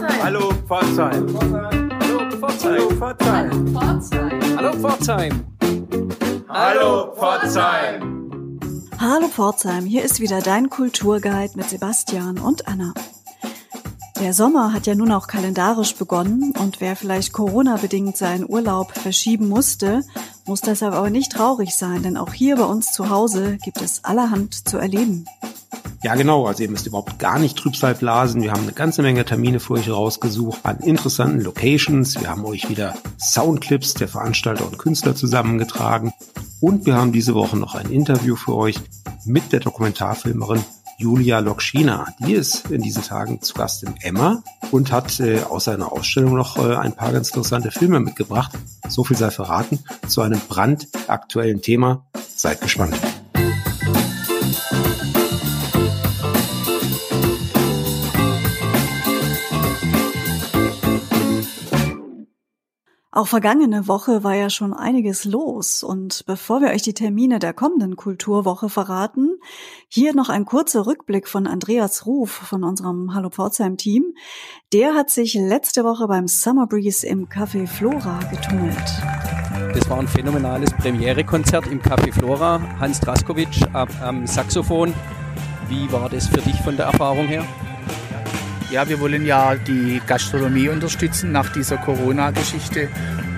Hallo Pforzheim. Hallo Pforzheim. Hallo Pforzheim. Hallo Pforzheim. Hallo Pforzheim, hier ist wieder dein Kulturguide mit Sebastian und Anna. Der Sommer hat ja nun auch kalendarisch begonnen und wer vielleicht Corona-bedingt seinen Urlaub verschieben musste, muss deshalb aber nicht traurig sein, denn auch hier bei uns zu Hause gibt es allerhand zu erleben. Ja, genau. Also ihr müsst überhaupt gar nicht Trübsal blasen. Wir haben eine ganze Menge Termine für euch rausgesucht an interessanten Locations. Wir haben euch wieder Soundclips der Veranstalter und Künstler zusammengetragen. Und wir haben diese Woche noch ein Interview für euch mit der Dokumentarfilmerin Julia Lokschina. Die ist in diesen Tagen zu Gast im Emma und hat äh, aus seiner Ausstellung noch äh, ein paar ganz interessante Filme mitgebracht. So viel sei verraten zu einem brandaktuellen Thema. Seid gespannt. Auch vergangene Woche war ja schon einiges los und bevor wir euch die Termine der kommenden Kulturwoche verraten, hier noch ein kurzer Rückblick von Andreas Ruf von unserem Hallo Pforzheim Team. Der hat sich letzte Woche beim Summer Breeze im Café Flora getummelt. Das war ein phänomenales Premierekonzert im Café Flora. Hans Draskowitsch am, am Saxophon. Wie war das für dich von der Erfahrung her? Ja, wir wollen ja die Gastronomie unterstützen nach dieser Corona-Geschichte.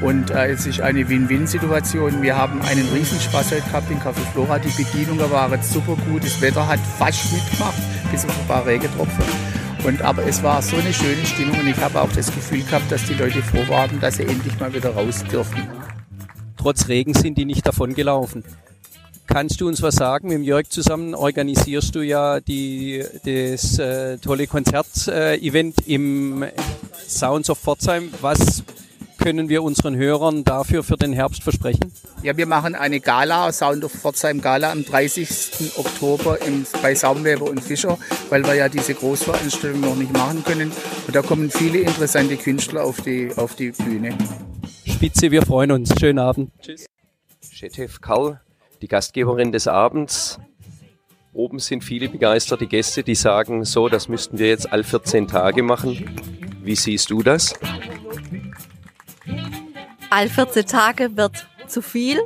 Und äh, es ist eine Win-Win-Situation. Wir haben einen Riesenspaß heute gehabt in Café Flora. Die Bedienungen waren super gut. Das Wetter hat fast mitgemacht, bis auf ein paar Regentropfen. Und, aber es war so eine schöne Stimmung und ich habe auch das Gefühl gehabt, dass die Leute froh waren, dass sie endlich mal wieder raus dürfen. Trotz Regen sind die nicht davon gelaufen. Kannst du uns was sagen? Mit dem Jörg zusammen organisierst du ja die, das äh, tolle Konzert-Event äh, im Sounds of Pforzheim. Was können wir unseren Hörern dafür für den Herbst versprechen? Ja, wir machen eine Gala, Sound of Pforzheim Gala am 30. Oktober im, bei Saumweber und Fischer, weil wir ja diese Großveranstaltung noch nicht machen können. Und da kommen viele interessante Künstler auf die, auf die Bühne. Spitze, wir freuen uns. Schönen Abend. Tschüss. Chetef Karl die Gastgeberin des Abends. Oben sind viele begeisterte Gäste, die sagen, so, das müssten wir jetzt all 14 Tage machen. Wie siehst du das? All 14 Tage wird zu viel.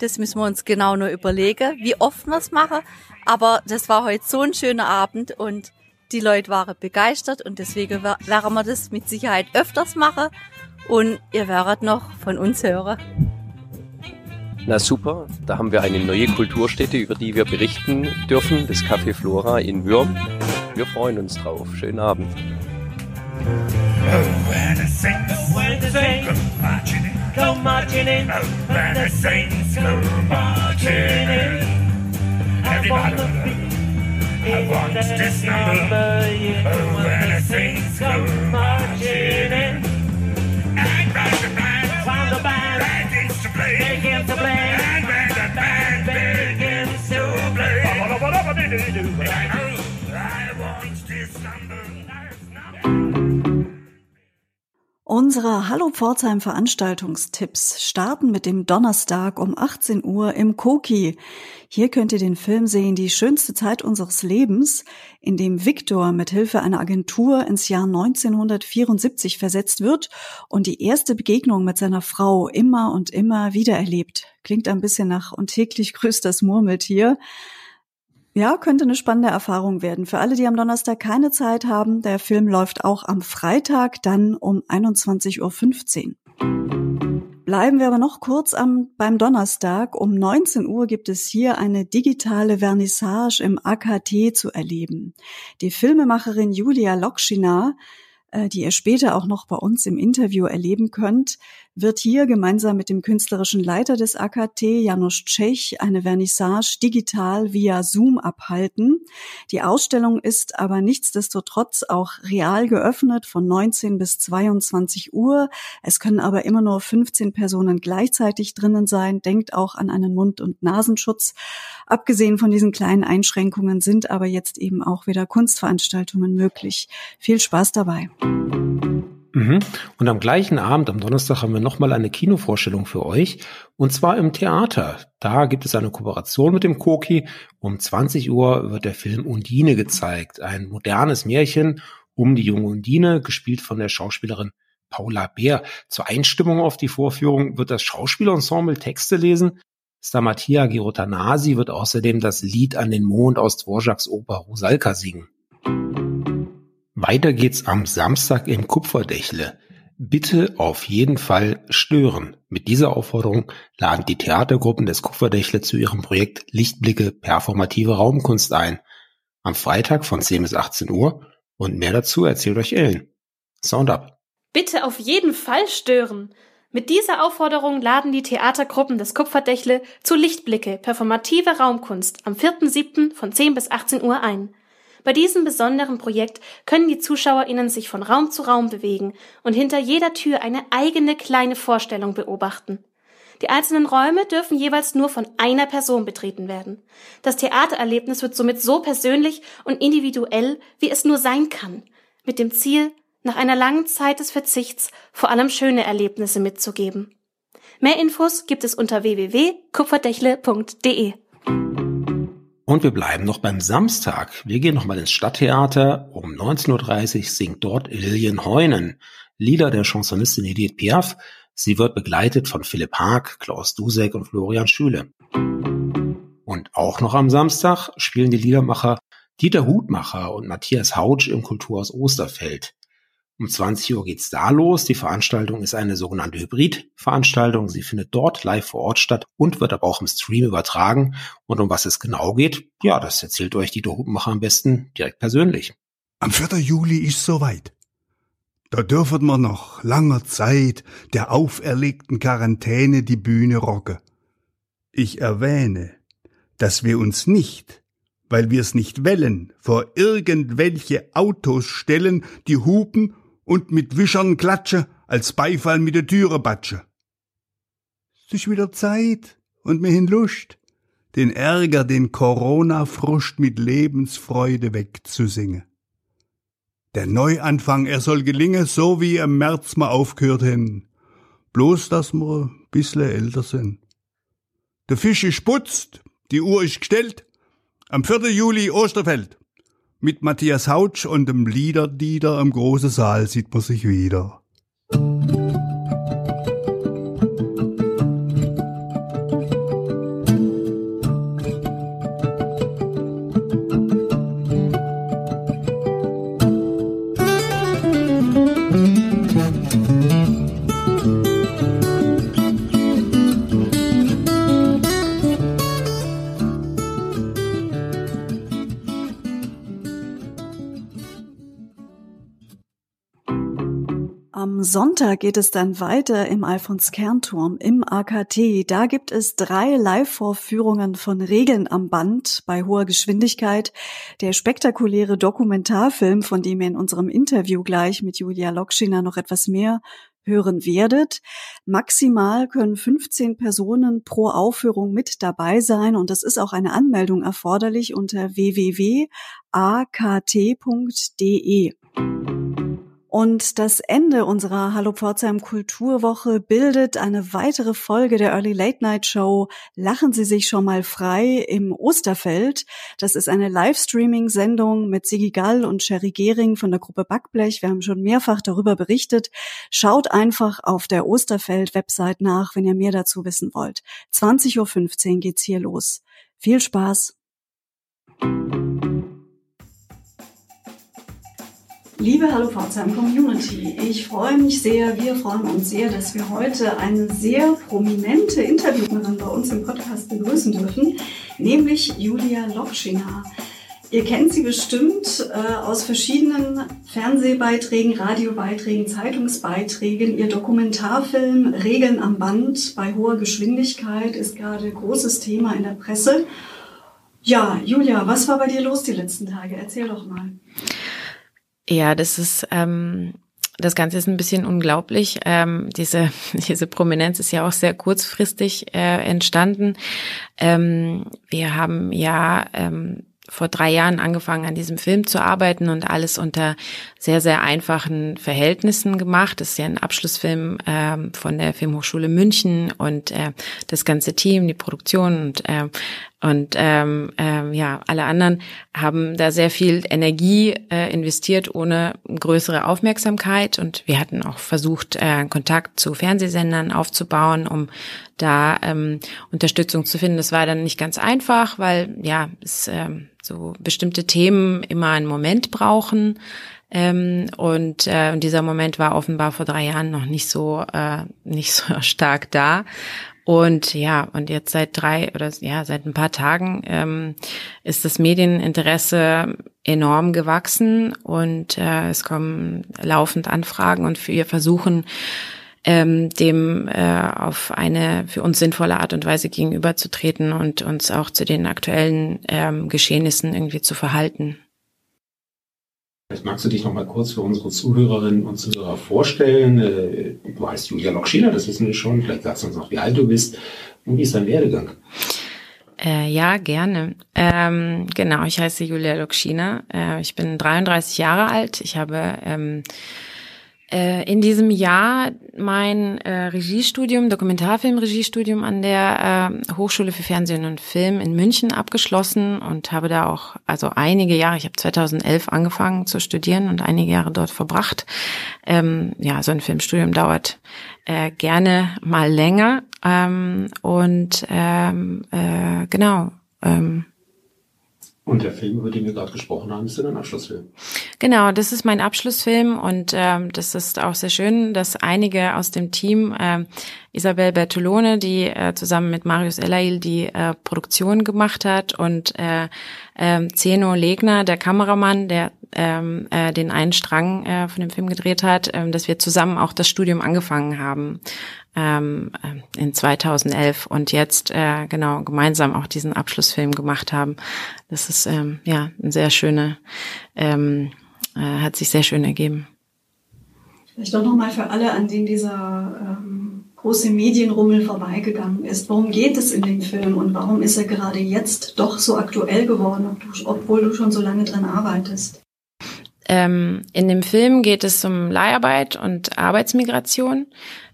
Das müssen wir uns genau nur überlegen, wie oft wir es machen. Aber das war heute so ein schöner Abend und die Leute waren begeistert und deswegen werden wir das mit Sicherheit öfters machen. Und ihr werdet noch von uns hören. Na super, da haben wir eine neue Kulturstätte, über die wir berichten dürfen, das Café Flora in Würm. Wir freuen uns drauf. Schönen Abend. Find the to play. To play. To play. I want this number. Unsere Hallo Pforzheim Veranstaltungstipps starten mit dem Donnerstag um 18 Uhr im Koki. Hier könnt ihr den Film sehen Die schönste Zeit unseres Lebens, in dem Viktor mit Hilfe einer Agentur ins Jahr 1974 versetzt wird und die erste Begegnung mit seiner Frau immer und immer wieder erlebt. Klingt ein bisschen nach und täglich grüßt das Murmeltier. Ja, könnte eine spannende Erfahrung werden. Für alle, die am Donnerstag keine Zeit haben, der Film läuft auch am Freitag, dann um 21.15 Uhr. Bleiben wir aber noch kurz am, beim Donnerstag. Um 19 Uhr gibt es hier eine digitale Vernissage im AKT zu erleben. Die Filmemacherin Julia Lokschina äh, die ihr später auch noch bei uns im Interview erleben könnt, wird hier gemeinsam mit dem künstlerischen Leiter des AKT, Janusz Tschech, eine Vernissage digital via Zoom abhalten. Die Ausstellung ist aber nichtsdestotrotz auch real geöffnet von 19 bis 22 Uhr. Es können aber immer nur 15 Personen gleichzeitig drinnen sein. Denkt auch an einen Mund- und Nasenschutz. Abgesehen von diesen kleinen Einschränkungen sind aber jetzt eben auch wieder Kunstveranstaltungen möglich. Viel Spaß dabei. Mhm. Und am gleichen Abend, am Donnerstag, haben wir nochmal eine Kinovorstellung für euch. Und zwar im Theater. Da gibt es eine Kooperation mit dem Koki. Um 20 Uhr wird der Film Undine gezeigt. Ein modernes Märchen um die junge Undine, gespielt von der Schauspielerin Paula Bär. Zur Einstimmung auf die Vorführung wird das Schauspielensemble Texte lesen. Stamatia Girotanasi wird außerdem das Lied an den Mond aus Dvořáks Oper Rusalka singen. Weiter geht's am Samstag im Kupferdächle. Bitte auf jeden Fall stören. Mit dieser Aufforderung laden die Theatergruppen des Kupferdächle zu ihrem Projekt Lichtblicke performative Raumkunst ein. Am Freitag von 10 bis 18 Uhr und mehr dazu erzählt euch Ellen. Sound up! Bitte auf jeden Fall stören. Mit dieser Aufforderung laden die Theatergruppen des Kupferdächle zu Lichtblicke, performative Raumkunst am 4.7. von 10 bis 18 Uhr ein. Bei diesem besonderen Projekt können die ZuschauerInnen sich von Raum zu Raum bewegen und hinter jeder Tür eine eigene kleine Vorstellung beobachten. Die einzelnen Räume dürfen jeweils nur von einer Person betreten werden. Das Theatererlebnis wird somit so persönlich und individuell, wie es nur sein kann, mit dem Ziel, nach einer langen Zeit des Verzichts vor allem schöne Erlebnisse mitzugeben. Mehr Infos gibt es unter www.kupferdächle.de. Und wir bleiben noch beim Samstag. Wir gehen nochmal ins Stadttheater. Um 19.30 Uhr singt dort Lilian Heunen, Lieder der Chansonistin Edith Piaf. Sie wird begleitet von Philipp Haag, Klaus Dusek und Florian Schüle. Und auch noch am Samstag spielen die Liedermacher Dieter Hutmacher und Matthias Hautsch im Kulturhaus Osterfeld. Um 20 Uhr geht's da los. Die Veranstaltung ist eine sogenannte Hybrid-Veranstaltung. Sie findet dort live vor Ort statt und wird aber auch im Stream übertragen. Und um was es genau geht, ja, das erzählt euch die Hutmacher am besten direkt persönlich. Am 4. Juli ist soweit. Da dürfen wir noch langer Zeit der auferlegten Quarantäne die Bühne rocke. Ich erwähne, dass wir uns nicht, weil wir's nicht wellen, vor irgendwelche Autos stellen, die hupen und mit Wischern klatsche, als Beifall mit der Türe batsche. Es ist wieder Zeit und mir hin Lust, den Ärger, den Corona-Frust mit Lebensfreude wegzusingen. Der Neuanfang, er soll gelingen, so wie im März ma aufgehört hin. Bloß, dass wir bissle älter sind. Der Fisch ist putzt, die Uhr ist gestellt. Am 4. Juli Osterfeld. Mit Matthias Hautsch und dem Liederdieter im großen Saal sieht man sich wieder. Sonntag geht es dann weiter im Alfons Kernturm im AKT. Da gibt es drei Live-Vorführungen von Regeln am Band bei hoher Geschwindigkeit. Der spektakuläre Dokumentarfilm, von dem ihr in unserem Interview gleich mit Julia Lokschiner noch etwas mehr hören werdet. Maximal können 15 Personen pro Aufführung mit dabei sein und es ist auch eine Anmeldung erforderlich unter www.akt.de. Und das Ende unserer Hallo Pforzheim Kulturwoche bildet eine weitere Folge der Early Late Night Show Lachen Sie sich schon mal frei im Osterfeld. Das ist eine Livestreaming-Sendung mit Sigi Gall und Sherry Gehring von der Gruppe Backblech. Wir haben schon mehrfach darüber berichtet. Schaut einfach auf der Osterfeld-Website nach, wenn ihr mehr dazu wissen wollt. 20.15 Uhr geht's hier los. Viel Spaß! Liebe Hallo Pforzheim Community, ich freue mich sehr, wir freuen uns sehr, dass wir heute eine sehr prominente Interviewlerin bei uns im Podcast begrüßen dürfen, nämlich Julia Lokschina. Ihr kennt sie bestimmt äh, aus verschiedenen Fernsehbeiträgen, Radiobeiträgen, Zeitungsbeiträgen. Ihr Dokumentarfilm Regeln am Band bei hoher Geschwindigkeit ist gerade großes Thema in der Presse. Ja, Julia, was war bei dir los die letzten Tage? Erzähl doch mal. Ja, das ist ähm, das Ganze ist ein bisschen unglaublich. Ähm, diese diese Prominenz ist ja auch sehr kurzfristig äh, entstanden. Ähm, wir haben ja ähm, vor drei Jahren angefangen, an diesem Film zu arbeiten und alles unter sehr, sehr einfachen Verhältnissen gemacht. Das ist ja ein Abschlussfilm ähm, von der Filmhochschule München und äh, das ganze Team, die Produktion und äh, Und ähm, ähm, ja, alle anderen haben da sehr viel Energie äh, investiert, ohne größere Aufmerksamkeit. Und wir hatten auch versucht, äh, Kontakt zu Fernsehsendern aufzubauen, um da ähm, Unterstützung zu finden. Das war dann nicht ganz einfach, weil ja, es ähm, so bestimmte Themen immer einen Moment brauchen. Ähm, und äh, dieser Moment war offenbar vor drei Jahren noch nicht so äh, nicht so stark da. Und ja, und jetzt seit drei oder ja, seit ein paar Tagen ähm, ist das Medieninteresse enorm gewachsen und äh, es kommen laufend Anfragen und wir versuchen ähm, dem äh, auf eine für uns sinnvolle Art und Weise gegenüberzutreten und uns auch zu den aktuellen ähm, Geschehnissen irgendwie zu verhalten. Vielleicht magst du dich noch mal kurz für unsere Zuhörerinnen und Zuhörer vorstellen. Äh, du heißt Julia Lokschiner, das wissen wir schon. Vielleicht sagst du uns noch, wie alt du bist und wie ist dein Werdegang? Äh, ja, gerne. Ähm, genau, ich heiße Julia Lokschina. Äh, ich bin 33 Jahre alt. Ich habe ähm, äh, in diesem Jahr mein äh, Regiestudium, Dokumentarfilmregiestudium an der äh, Hochschule für Fernsehen und Film in München abgeschlossen und habe da auch also einige Jahre, ich habe 2011 angefangen zu studieren und einige Jahre dort verbracht. Ähm, ja, so ein Filmstudium dauert äh, gerne mal länger ähm, und ähm, äh, genau. Ähm, und der Film, über den wir gerade gesprochen haben, ist dein Abschlussfilm. Genau, das ist mein Abschlussfilm und ähm, das ist auch sehr schön, dass einige aus dem Team, äh, Isabel Bertolone, die äh, zusammen mit Marius Elail die äh, Produktion gemacht hat und äh, äh, Zeno Legner, der Kameramann, der ähm, äh, den einen Strang äh, von dem Film gedreht hat, äh, dass wir zusammen auch das Studium angefangen haben ähm, äh, in 2011 und jetzt äh, genau gemeinsam auch diesen Abschlussfilm gemacht haben. Das ist ähm, ja ein sehr schöne, ähm, äh, hat sich sehr schön ergeben. Vielleicht doch nochmal für alle, an denen dieser ähm, große Medienrummel vorbeigegangen ist. Worum geht es in dem Film und warum ist er gerade jetzt doch so aktuell geworden, obwohl du schon so lange dran arbeitest? Ähm, in dem Film geht es um Leiharbeit und Arbeitsmigration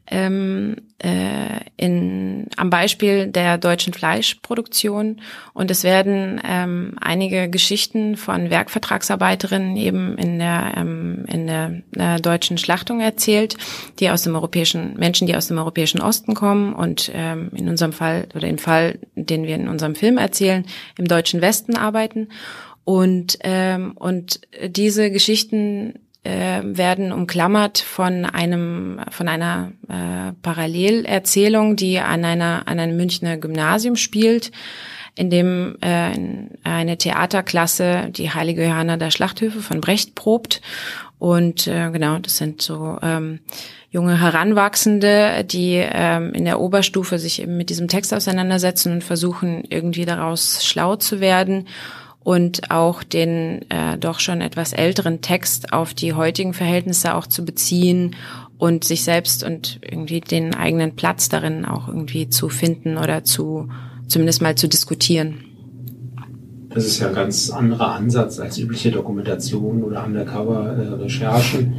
ähm, äh, in, am Beispiel der deutschen Fleischproduktion. Und es werden ähm, einige Geschichten von Werkvertragsarbeiterinnen eben in der, ähm, in der, der deutschen Schlachtung erzählt, die aus dem europäischen, Menschen, die aus dem europäischen Osten kommen und ähm, in unserem Fall oder im Fall, den wir in unserem Film erzählen, im deutschen Westen arbeiten. Und, ähm, und diese Geschichten äh, werden umklammert von einem von einer äh, Parallelerzählung, die an einer an einem Münchner Gymnasium spielt, in dem äh, eine Theaterklasse die Heilige Johanna der Schlachthöfe von Brecht probt. Und äh, genau das sind so ähm, junge Heranwachsende, die ähm, in der Oberstufe sich eben mit diesem Text auseinandersetzen und versuchen irgendwie daraus schlau zu werden und auch den äh, doch schon etwas älteren Text auf die heutigen Verhältnisse auch zu beziehen und sich selbst und irgendwie den eigenen Platz darin auch irgendwie zu finden oder zu zumindest mal zu diskutieren. Das ist ja ein ganz anderer Ansatz als übliche Dokumentation oder Undercover-Recherchen.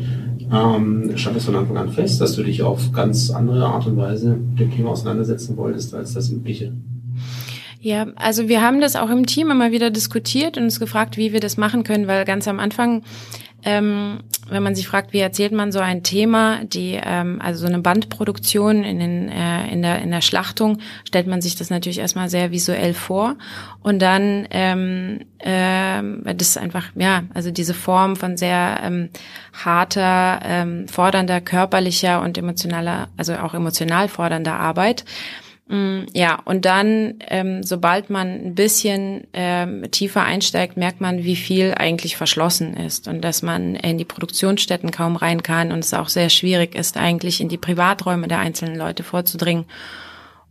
Ähm, stand es von Anfang an fest, dass du dich auf ganz andere Art und Weise mit dem Thema auseinandersetzen wolltest als das übliche? Ja, also wir haben das auch im Team immer wieder diskutiert und uns gefragt, wie wir das machen können, weil ganz am Anfang, ähm, wenn man sich fragt, wie erzählt man so ein Thema, die ähm, also so eine Bandproduktion in, den, äh, in der in der Schlachtung, stellt man sich das natürlich erstmal sehr visuell vor. Und dann ähm, äh, das ist einfach ja also diese Form von sehr ähm, harter, ähm, fordernder körperlicher und emotionaler, also auch emotional fordernder Arbeit ja, und dann, ähm, sobald man ein bisschen ähm, tiefer einsteigt, merkt man, wie viel eigentlich verschlossen ist und dass man in die Produktionsstätten kaum rein kann und es auch sehr schwierig ist, eigentlich in die Privaträume der einzelnen Leute vorzudringen.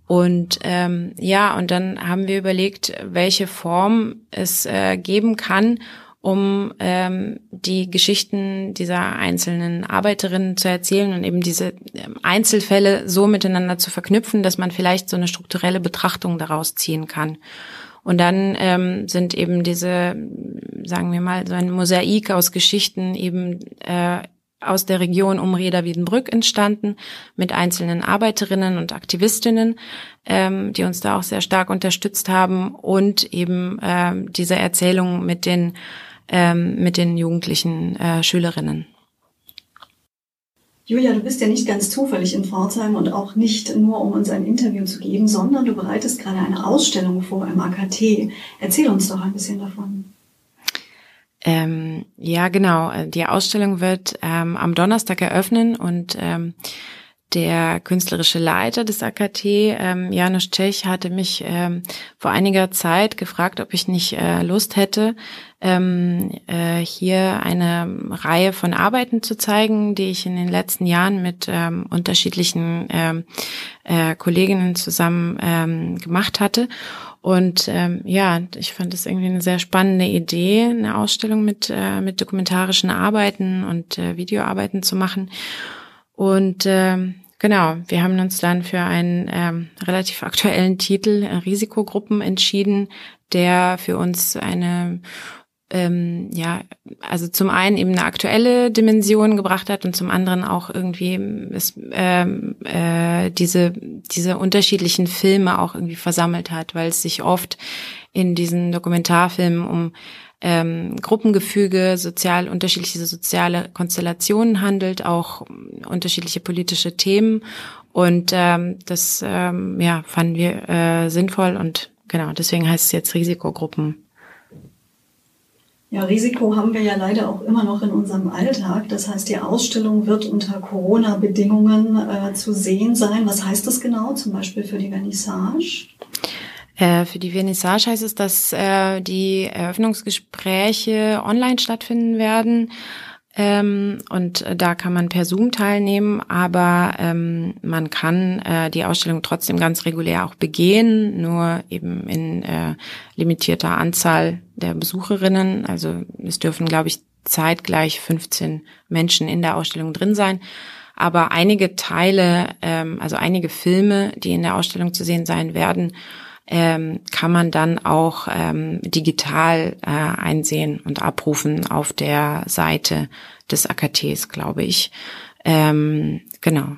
Und ähm, ja, und dann haben wir überlegt, welche Form es äh, geben kann, um ähm, die Geschichten dieser einzelnen Arbeiterinnen zu erzählen und eben diese ähm, Einzelfälle so miteinander zu verknüpfen, dass man vielleicht so eine strukturelle Betrachtung daraus ziehen kann. Und dann ähm, sind eben diese, sagen wir mal, so ein Mosaik aus Geschichten eben äh, aus der Region um Reda Wiedenbrück entstanden mit einzelnen Arbeiterinnen und Aktivistinnen, ähm, die uns da auch sehr stark unterstützt haben und eben ähm, diese Erzählung mit den ähm, mit den jugendlichen äh, Schülerinnen. Julia, du bist ja nicht ganz zufällig in Pforzheim und auch nicht nur, um uns ein Interview zu geben, sondern du bereitest gerade eine Ausstellung vor im AKT. Erzähl uns doch ein bisschen davon. Ähm, ja, genau. Die Ausstellung wird ähm, am Donnerstag eröffnen und ähm, der künstlerische Leiter des AKT, ähm, Janusz Tschech, hatte mich ähm, vor einiger Zeit gefragt, ob ich nicht äh, Lust hätte, ähm, äh, hier eine Reihe von Arbeiten zu zeigen, die ich in den letzten Jahren mit ähm, unterschiedlichen ähm, äh, Kolleginnen zusammen ähm, gemacht hatte. Und ähm, ja, ich fand es irgendwie eine sehr spannende Idee, eine Ausstellung mit, äh, mit dokumentarischen Arbeiten und äh, Videoarbeiten zu machen. Und ähm, genau, wir haben uns dann für einen ähm, relativ aktuellen Titel äh, Risikogruppen entschieden, der für uns eine ähm, ja, also zum einen eben eine aktuelle Dimension gebracht hat und zum anderen auch irgendwie es, ähm, äh, diese diese unterschiedlichen Filme auch irgendwie versammelt hat, weil es sich oft in diesen Dokumentarfilmen um ähm, Gruppengefüge, sozial unterschiedliche soziale Konstellationen handelt, auch unterschiedliche politische Themen und ähm, das ähm, ja fanden wir äh, sinnvoll und genau deswegen heißt es jetzt Risikogruppen. Ja, Risiko haben wir ja leider auch immer noch in unserem Alltag. Das heißt, die Ausstellung wird unter Corona-Bedingungen äh, zu sehen sein. Was heißt das genau, zum Beispiel für die Vernissage? Äh, für die Vernissage heißt es, dass äh, die Eröffnungsgespräche online stattfinden werden. Ähm, und äh, da kann man per Zoom teilnehmen, aber ähm, man kann äh, die Ausstellung trotzdem ganz regulär auch begehen, nur eben in äh, limitierter Anzahl der Besucherinnen. Also es dürfen, glaube ich, zeitgleich 15 Menschen in der Ausstellung drin sein. Aber einige Teile, ähm, also einige Filme, die in der Ausstellung zu sehen sein werden, ähm, kann man dann auch ähm, digital äh, einsehen und abrufen auf der Seite des AKTs, glaube ich. Ähm, genau.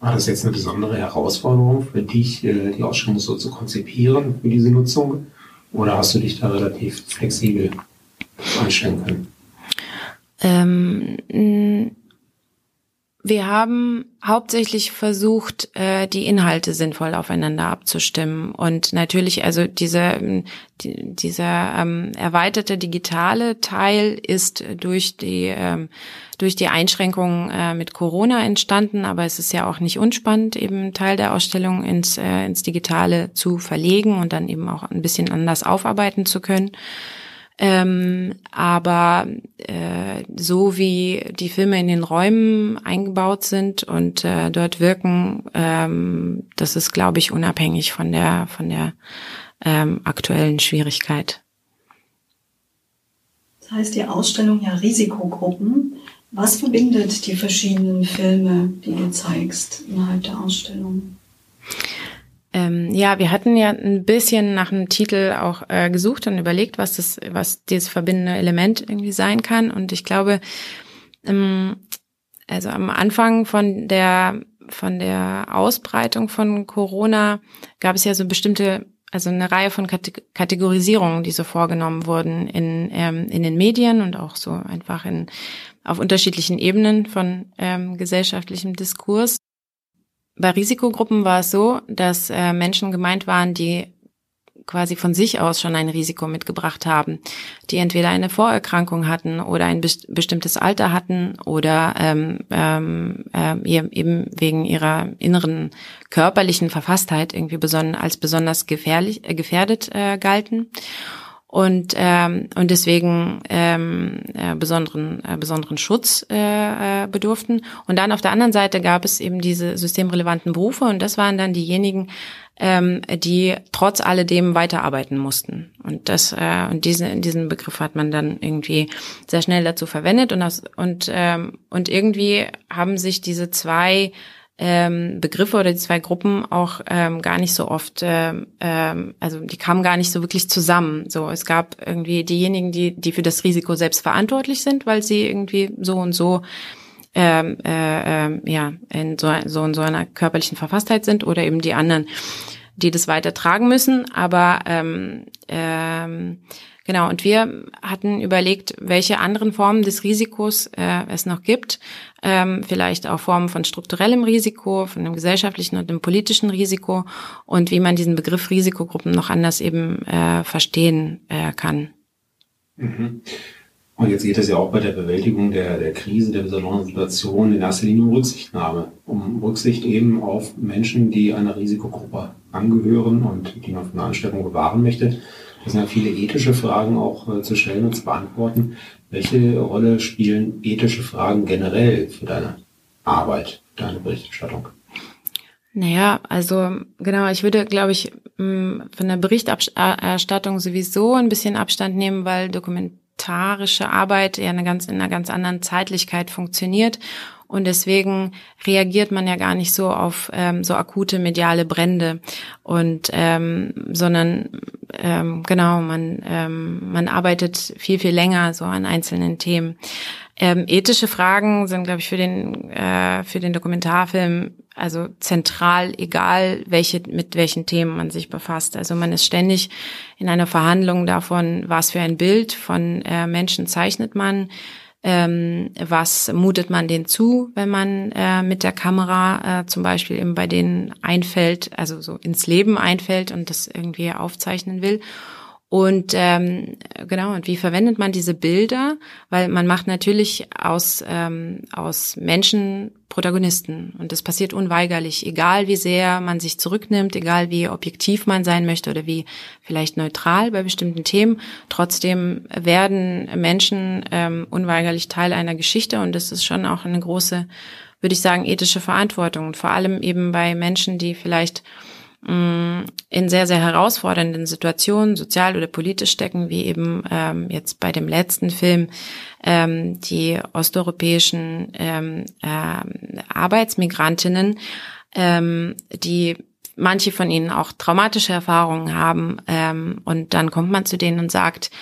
War das jetzt eine besondere Herausforderung für dich, äh, die Ausstellung so zu konzipieren für diese Nutzung? Oder hast du dich da relativ flexibel einstellen können? Ähm, wir haben hauptsächlich versucht, äh, die Inhalte sinnvoll aufeinander abzustimmen. Und natürlich, also dieser, die, dieser ähm, erweiterte digitale Teil ist durch die, ähm, durch die Einschränkungen äh, mit Corona entstanden, aber es ist ja auch nicht unspannend, eben Teil der Ausstellung ins, äh, ins Digitale zu verlegen und dann eben auch ein bisschen anders aufarbeiten zu können. Ähm, aber äh, so wie die Filme in den Räumen eingebaut sind und äh, dort wirken, ähm, das ist, glaube ich, unabhängig von der von der ähm, aktuellen Schwierigkeit. Das heißt die Ausstellung ja Risikogruppen. Was verbindet die verschiedenen Filme, die du zeigst innerhalb der Ausstellung? Ähm, ja, wir hatten ja ein bisschen nach einem Titel auch äh, gesucht und überlegt, was das, was dieses verbindende Element irgendwie sein kann. Und ich glaube, ähm, also am Anfang von der von der Ausbreitung von Corona gab es ja so bestimmte, also eine Reihe von Kategorisierungen, die so vorgenommen wurden in ähm, in den Medien und auch so einfach in auf unterschiedlichen Ebenen von ähm, gesellschaftlichem Diskurs. Bei Risikogruppen war es so, dass äh, Menschen gemeint waren, die quasi von sich aus schon ein Risiko mitgebracht haben, die entweder eine Vorerkrankung hatten oder ein bestimmtes Alter hatten oder ähm, ähm, äh, eben wegen ihrer inneren körperlichen Verfasstheit irgendwie beson als besonders gefährlich, äh, gefährdet äh, galten und ähm, und deswegen ähm, äh, besonderen äh, besonderen Schutz äh, äh, bedurften. Und dann auf der anderen Seite gab es eben diese systemrelevanten Berufe und das waren dann diejenigen, ähm, die trotz alledem weiterarbeiten mussten. Und das äh, und diese diesen Begriff hat man dann irgendwie sehr schnell dazu verwendet und aus, und ähm, und irgendwie haben sich diese zwei ähm, Begriffe oder die zwei Gruppen auch ähm, gar nicht so oft, ähm, ähm, also die kamen gar nicht so wirklich zusammen. So, es gab irgendwie diejenigen, die die für das Risiko selbst verantwortlich sind, weil sie irgendwie so und so ähm, äh, äh, ja in so, so in so einer körperlichen Verfasstheit sind oder eben die anderen, die das weiter tragen müssen. Aber ähm, ähm, Genau, und wir hatten überlegt, welche anderen Formen des Risikos äh, es noch gibt. Ähm, vielleicht auch Formen von strukturellem Risiko, von dem gesellschaftlichen und dem politischen Risiko und wie man diesen Begriff Risikogruppen noch anders eben äh, verstehen äh, kann. Mhm. Und jetzt geht es ja auch bei der Bewältigung der, der Krise, der besonderen Situation in erster Linie um Rücksichtnahme. Um Rücksicht eben auf Menschen, die einer Risikogruppe angehören und die man von der Ansteckung bewahren möchte. Das sind ja viele ethische Fragen auch äh, zu stellen und zu beantworten. Welche Rolle spielen ethische Fragen generell für deine Arbeit, deine Berichterstattung? Naja, also genau, ich würde, glaube ich, mm, von der Berichterstattung sowieso ein bisschen Abstand nehmen, weil dokumentarische Arbeit ja eine ganz, in einer ganz anderen Zeitlichkeit funktioniert und deswegen reagiert man ja gar nicht so auf ähm, so akute mediale Brände und ähm, sondern ähm, genau man ähm, man arbeitet viel viel länger so an einzelnen Themen. Ähm, ethische Fragen sind, glaube ich, für den äh, für den Dokumentarfilm also zentral, egal welche mit welchen Themen man sich befasst. Also man ist ständig in einer Verhandlung davon, was für ein Bild von äh, Menschen zeichnet man, ähm, was mutet man denen zu, wenn man äh, mit der Kamera äh, zum Beispiel eben bei denen einfällt, also so ins Leben einfällt und das irgendwie aufzeichnen will. Und ähm, genau, und wie verwendet man diese Bilder? Weil man macht natürlich aus, ähm, aus Menschen Protagonisten. Und das passiert unweigerlich, egal wie sehr man sich zurücknimmt, egal wie objektiv man sein möchte oder wie vielleicht neutral bei bestimmten Themen. Trotzdem werden Menschen ähm, unweigerlich Teil einer Geschichte und das ist schon auch eine große, würde ich sagen, ethische Verantwortung. Und vor allem eben bei Menschen, die vielleicht Mm, in sehr, sehr herausfordernden Situationen, sozial oder politisch stecken, wie eben ähm, jetzt bei dem letzten Film ähm, die osteuropäischen ähm, äh, Arbeitsmigrantinnen, ähm, die manche von ihnen auch traumatische Erfahrungen haben ähm, und dann kommt man zu denen und sagt,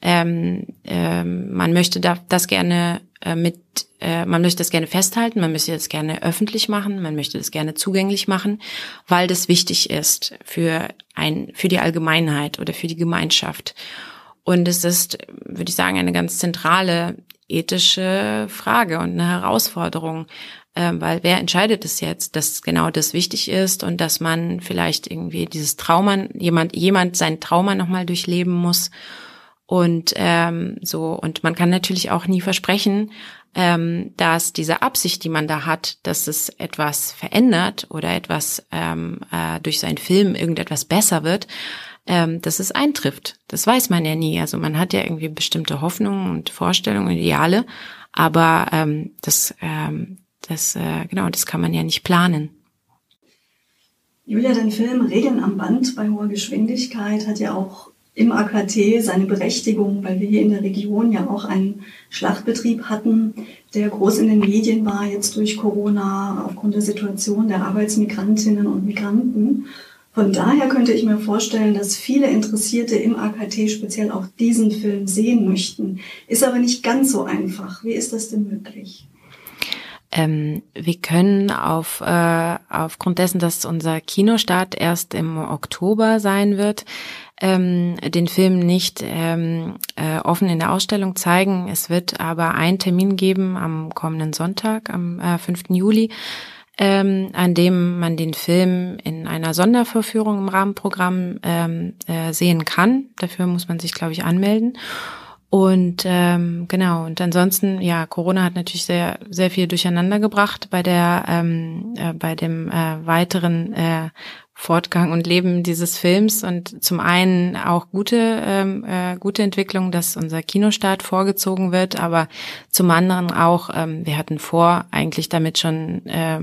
ähm, ähm, man möchte da, das gerne äh, mit, äh, man möchte das gerne festhalten, man möchte das gerne öffentlich machen, man möchte das gerne zugänglich machen, weil das wichtig ist für ein, für die Allgemeinheit oder für die Gemeinschaft. Und es ist, würde ich sagen, eine ganz zentrale ethische Frage und eine Herausforderung, äh, weil wer entscheidet es jetzt, dass genau das wichtig ist und dass man vielleicht irgendwie dieses Trauma, jemand, jemand sein Trauma nochmal durchleben muss und ähm, so, und man kann natürlich auch nie versprechen, ähm, dass diese Absicht, die man da hat, dass es etwas verändert oder etwas ähm, äh, durch seinen Film irgendetwas besser wird, ähm, dass es eintrifft. Das weiß man ja nie. Also man hat ja irgendwie bestimmte Hoffnungen und Vorstellungen, Ideale, aber ähm, das, ähm, das, äh, genau, das kann man ja nicht planen. Julia, dein Film Regeln am Band bei hoher Geschwindigkeit hat ja auch im AKT seine Berechtigung, weil wir hier in der Region ja auch einen Schlachtbetrieb hatten, der groß in den Medien war, jetzt durch Corona, aufgrund der Situation der Arbeitsmigrantinnen und Migranten. Von daher könnte ich mir vorstellen, dass viele Interessierte im AKT speziell auch diesen Film sehen möchten. Ist aber nicht ganz so einfach. Wie ist das denn möglich? Ähm, wir können auf, äh, aufgrund dessen, dass unser Kinostart erst im Oktober sein wird, ähm, den Film nicht ähm, äh, offen in der Ausstellung zeigen. Es wird aber einen Termin geben am kommenden Sonntag, am äh, 5. Juli, ähm, an dem man den Film in einer Sonderverführung im Rahmenprogramm ähm, äh, sehen kann. Dafür muss man sich, glaube ich, anmelden. Und ähm, genau, und ansonsten, ja, Corona hat natürlich sehr, sehr viel durcheinander gebracht bei der, ähm, äh, bei dem äh, weiteren äh, Fortgang und Leben dieses Films und zum einen auch gute ähm, äh, gute Entwicklung, dass unser Kinostart vorgezogen wird, aber zum anderen auch ähm, wir hatten vor eigentlich damit schon äh,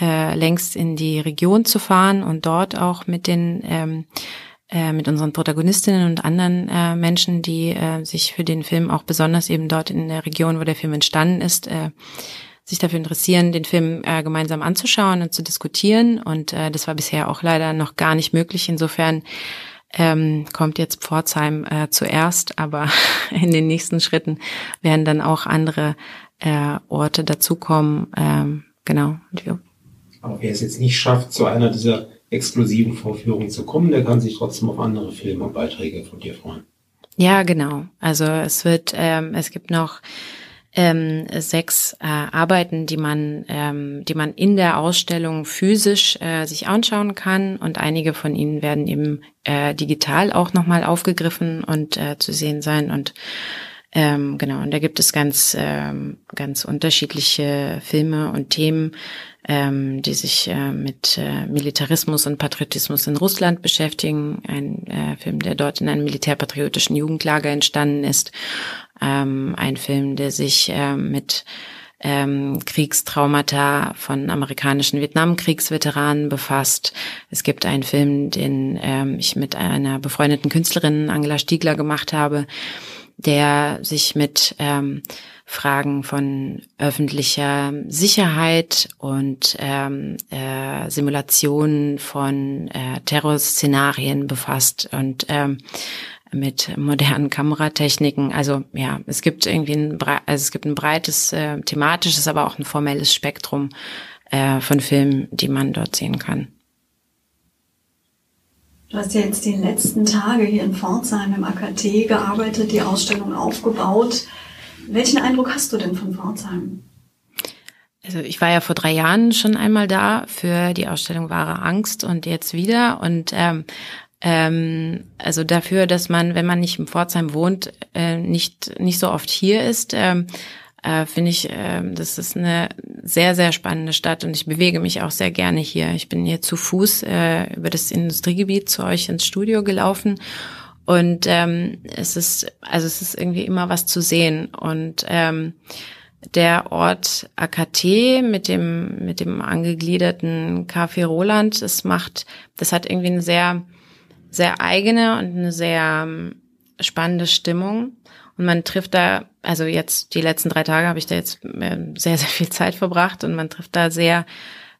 äh, längst in die Region zu fahren und dort auch mit den ähm, äh, mit unseren Protagonistinnen und anderen äh, Menschen, die äh, sich für den Film auch besonders eben dort in der Region, wo der Film entstanden ist, äh, sich dafür interessieren, den Film äh, gemeinsam anzuschauen und zu diskutieren. Und äh, das war bisher auch leider noch gar nicht möglich. Insofern ähm, kommt jetzt Pforzheim äh, zuerst, aber in den nächsten Schritten werden dann auch andere äh, Orte dazukommen. Ähm, genau. Aber wer es jetzt nicht schafft, zu einer dieser exklusiven Vorführungen zu kommen, der kann sich trotzdem auf andere Filme und Beiträge von dir freuen. Ja, genau. Also es wird, ähm, es gibt noch ähm, sechs äh, Arbeiten, die man, ähm, die man in der Ausstellung physisch äh, sich anschauen kann. Und einige von ihnen werden eben äh, digital auch nochmal aufgegriffen und äh, zu sehen sein. Und ähm, genau, und da gibt es ganz, ähm, ganz unterschiedliche Filme und Themen, ähm, die sich äh, mit äh, Militarismus und Patriotismus in Russland beschäftigen. Ein äh, Film, der dort in einem militärpatriotischen Jugendlager entstanden ist ähm, ein Film, der sich äh, mit ähm, Kriegstraumata von amerikanischen Vietnamkriegsveteranen befasst. Es gibt einen Film, den ähm, ich mit einer befreundeten Künstlerin Angela Stiegler gemacht habe, der sich mit ähm, Fragen von öffentlicher Sicherheit und ähm, äh, Simulationen von äh, Terrorszenarien befasst und ähm, mit modernen Kameratechniken. Also ja, es gibt irgendwie ein, also es gibt ein breites äh, thematisches, aber auch ein formelles Spektrum äh, von Filmen, die man dort sehen kann. Du hast ja jetzt die letzten Tage hier in Pforzheim im AKT gearbeitet, die Ausstellung aufgebaut. Welchen Eindruck hast du denn von Pforzheim? Also ich war ja vor drei Jahren schon einmal da für die Ausstellung Wahre Angst und jetzt wieder. Und ähm, ähm, also dafür, dass man, wenn man nicht im Pforzheim wohnt, äh, nicht, nicht so oft hier ist, ähm, äh, finde ich, äh, das ist eine sehr, sehr spannende Stadt und ich bewege mich auch sehr gerne hier. Ich bin hier zu Fuß äh, über das Industriegebiet zu euch ins Studio gelaufen und ähm, es ist, also es ist irgendwie immer was zu sehen und ähm, der Ort AKT mit dem mit dem angegliederten Café Roland, das macht, das hat irgendwie eine sehr sehr eigene und eine sehr ähm, spannende Stimmung. Und man trifft da, also jetzt die letzten drei Tage habe ich da jetzt ähm, sehr, sehr viel Zeit verbracht und man trifft da sehr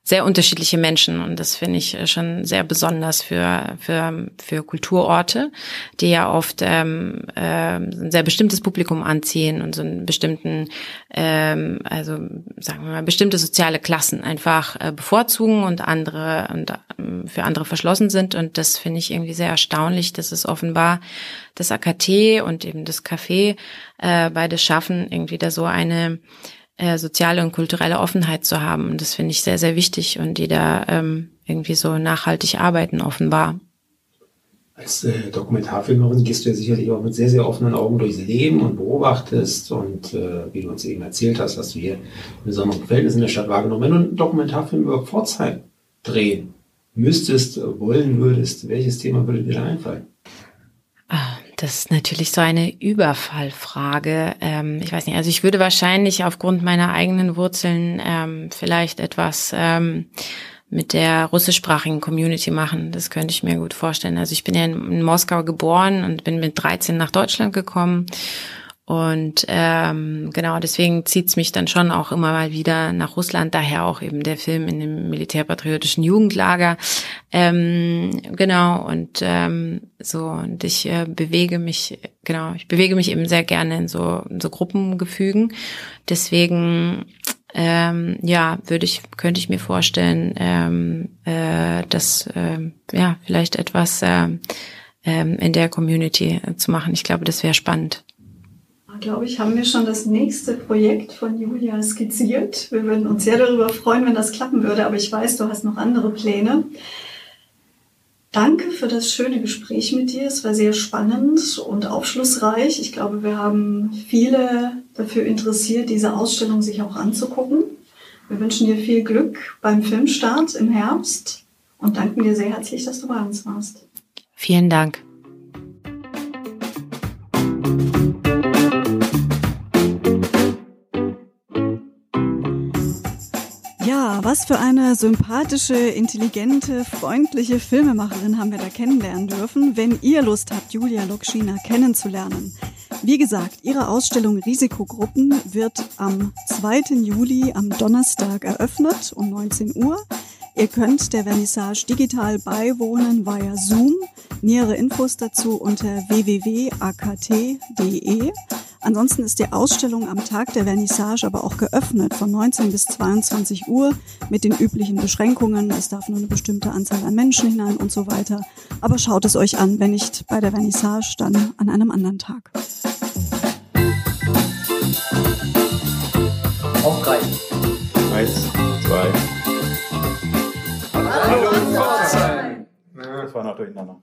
sehr unterschiedliche Menschen. Und das finde ich äh, schon sehr besonders für für für Kulturorte, die ja oft ähm, äh, ein sehr bestimmtes Publikum anziehen und so einen bestimmten ähm, also sagen wir mal bestimmte soziale Klassen einfach äh, bevorzugen und andere und äh, für andere verschlossen sind. Und das finde ich irgendwie sehr erstaunlich, dass es offenbar das AKT und eben das Café äh, beide schaffen irgendwie da so eine äh, soziale und kulturelle Offenheit zu haben. Und das finde ich sehr, sehr wichtig und die da ähm, irgendwie so nachhaltig arbeiten, offenbar. Als äh, Dokumentarfilmerin gehst du ja sicherlich auch mit sehr, sehr offenen Augen durchs Leben und beobachtest und äh, wie du uns eben erzählt hast, hast du hier besonderen Verhältnissen in der Stadt wahrgenommen. Wenn du einen Dokumentarfilm über Pforzheim drehen müsstest, wollen würdest, welches Thema würde dir da einfallen? Das ist natürlich so eine Überfallfrage. Ähm, ich weiß nicht, also ich würde wahrscheinlich aufgrund meiner eigenen Wurzeln ähm, vielleicht etwas ähm, mit der russischsprachigen Community machen. Das könnte ich mir gut vorstellen. Also ich bin ja in, in Moskau geboren und bin mit 13 nach Deutschland gekommen und ähm, genau, deswegen zieht's mich dann schon auch immer mal wieder nach Russland, daher auch eben der Film in dem militärpatriotischen Jugendlager. Ähm, genau, und ähm, so, und ich äh, bewege mich, genau, ich bewege mich eben sehr gerne in so, in so Gruppengefügen. Deswegen ähm, ja, würde ich, könnte ich mir vorstellen, ähm, äh, dass äh, ja vielleicht etwas äh, äh, in der Community zu machen. Ich glaube, das wäre spannend glaube ich, haben wir schon das nächste Projekt von Julia skizziert. Wir würden uns sehr darüber freuen, wenn das klappen würde, aber ich weiß, du hast noch andere Pläne. Danke für das schöne Gespräch mit dir. Es war sehr spannend und aufschlussreich. Ich glaube, wir haben viele dafür interessiert, diese Ausstellung sich auch anzugucken. Wir wünschen dir viel Glück beim Filmstart im Herbst und danken dir sehr herzlich, dass du bei uns warst. Vielen Dank. Was für eine sympathische, intelligente, freundliche Filmemacherin haben wir da kennenlernen dürfen. Wenn ihr Lust habt, Julia Lokschina kennenzulernen. Wie gesagt, ihre Ausstellung Risikogruppen wird am 2. Juli am Donnerstag eröffnet um 19 Uhr. Ihr könnt der Vernissage digital beiwohnen via Zoom. Nähere Infos dazu unter www.akt.de. Ansonsten ist die Ausstellung am Tag der Vernissage aber auch geöffnet von 19 bis 22 Uhr mit den üblichen Beschränkungen. Es darf nur eine bestimmte Anzahl an Menschen hinein und so weiter. Aber schaut es euch an, wenn nicht bei der Vernissage, dann an einem anderen Tag. Auf drei. Eins, zwei. Hallo Pforzheim. Das war noch durcheinander.